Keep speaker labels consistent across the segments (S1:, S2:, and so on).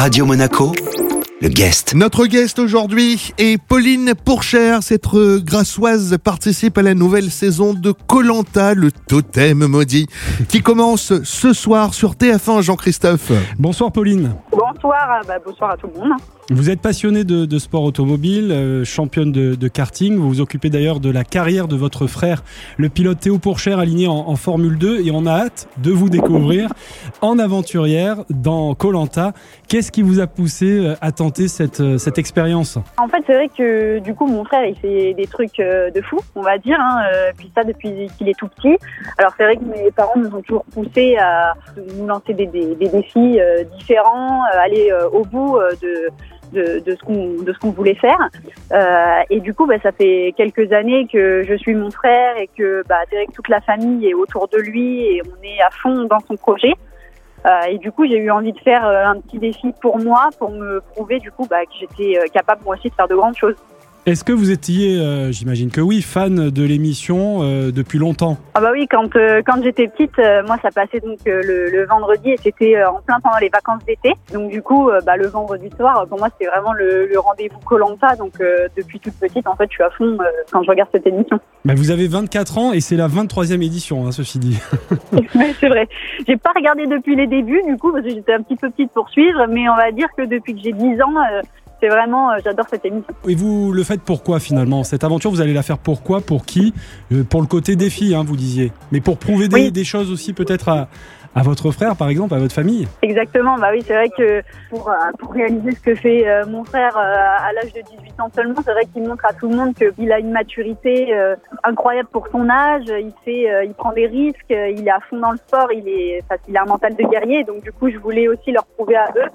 S1: Radio Monaco, le guest.
S2: Notre guest aujourd'hui est Pauline Pourchère. Cette euh, grassoise participe à la nouvelle saison de Colanta, le totem maudit, qui commence ce soir sur TF1, Jean-Christophe.
S3: Bonsoir Pauline.
S4: Bonsoir, bah, bonsoir à tout le monde.
S3: Vous êtes passionnée de, de sport automobile, euh, championne de, karting. Vous vous occupez d'ailleurs de la carrière de votre frère, le pilote Théo Pourchère, aligné en, Formule 2. Et on a hâte de vous découvrir en aventurière dans Colanta. Qu'est-ce qui vous a poussé euh, à tenter cette, euh, cette expérience?
S4: En fait, c'est vrai que du coup, mon frère, il fait des trucs de fou, on va dire. Hein, puis ça, depuis qu'il est tout petit. Alors, c'est vrai que mes parents nous ont toujours poussé à nous lancer des, des, défis différents, aller au bout de de, ce qu'on de ce qu'on voulait faire. Euh, et du coup bah, ça fait quelques années que je suis mon frère et que bah, que toute la famille est autour de lui et on est à fond dans son projet. Euh, et du coup j'ai eu envie de faire euh, un petit défi pour moi pour me prouver du coup bah, que j'étais capable moi aussi de faire de grandes choses
S3: Est-ce que vous étiez, euh, j'imagine que oui, fan de l'émission euh, depuis longtemps?
S4: Ah bah oui quand euh, quand j'étais petite moi ça passait donc le, le vendredi et c'était en plein pendant les vacances d'été donc du coup bah, le vendredi soir pour moi c'était vraiment le, le rendez-vous Colanta donc depuis toute petite en fait je suis à fond quand je regarde cette émission
S3: Bah, Vous avez 24 ans et c'est la 23e édition, hein, ceci dit.
S4: Ouais, c'est vrai. J'ai pas regardé depuis les débuts, du coup, parce que j'étais un petit peu petite pour suivre, mais on va dire que depuis que j'ai 10 ans, c'est vraiment, euh, j'adore cette émission.
S3: Et vous le faites pourquoi finalement Cette aventure, vous allez la faire pourquoi? Pour qui? Euh, Pour le côté défi, hein, vous disiez. Mais pour prouver des,
S4: Oui.
S3: des choses aussi peut-être à, à votre frère, par exemple, à votre famille?
S4: Exactement, bah oui, c'est vrai que pour, euh, pour réaliser ce que fait euh, mon frère euh, à l'âge de 18 ans seulement, c'est vrai qu'il montre à tout le monde qu'il a une maturité euh, incroyable pour son âge, il fait, il prend des risques, il est à fond dans le sport, il est, enfin, il a un mental de guerrier, donc du coup, je voulais aussi leur prouver à eux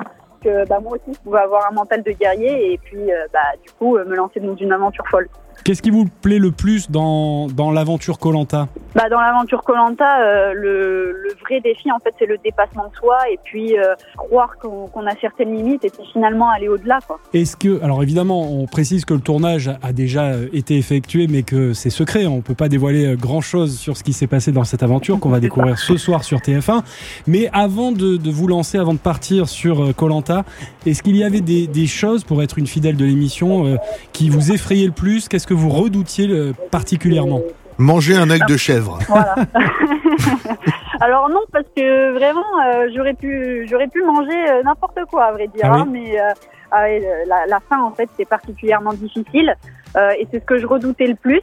S4: bah, moi aussi, je pouvais avoir un mental de guerrier et puis euh, bah, du coup, euh, me lancer dans une aventure folle.
S3: Qu'est-ce qui vous plaît le plus dans, dans l'aventure Colanta?
S4: Bah, dans l'aventure Colanta, euh, le, le vrai défi en fait c'est le dépassement de soi et puis euh, croire qu'on qu'on a certaines limites et puis finalement aller au-delà quoi.
S3: Est-ce que, alors évidemment, on précise que le tournage a déjà euh, été effectué, mais que c'est secret. On peut pas dévoiler grand chose sur ce qui s'est passé dans cette aventure qu'on va découvrir ce soir sur TF1. Mais avant de, de vous lancer, avant de partir sur Colanta, est-ce qu'il y avait des, des choses pour être une fidèle de l'émission euh, qui vous effrayaient le plus? Qu'est-ce que vous redoutiez euh, particulièrement?
S2: Manger un œil de chèvre.
S4: Voilà. Alors non parce que vraiment euh, j'aurais pu j'aurais pu manger euh, n'importe quoi à vrai dire
S3: Ah oui
S4: hein, mais euh, ah le- la, la fin en fait c'est particulièrement difficile euh, et c'est ce que je redoutais le plus.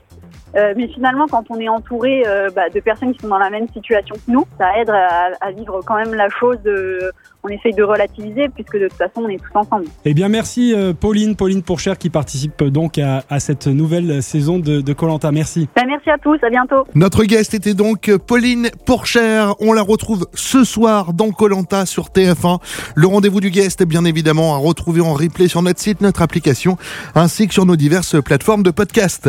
S4: Euh, mais finalement, quand on est entouré euh, bah, de personnes qui sont dans la même situation que nous, ça aide à, à vivre quand même la chose. De, on essaye de relativiser puisque de toute façon, on est tous ensemble.
S3: Eh bien, merci euh, Pauline, Pauline Pourchère qui participe donc à, à cette nouvelle saison de Colanta. Merci.
S4: Ben, merci à tous, à bientôt.
S2: Notre guest était donc Pauline Pourchère. On la retrouve ce soir dans Colanta sur TF1. Le rendez-vous du guest, bien évidemment, à retrouver en replay sur notre site, notre application, ainsi que sur nos diverses plateformes de podcast.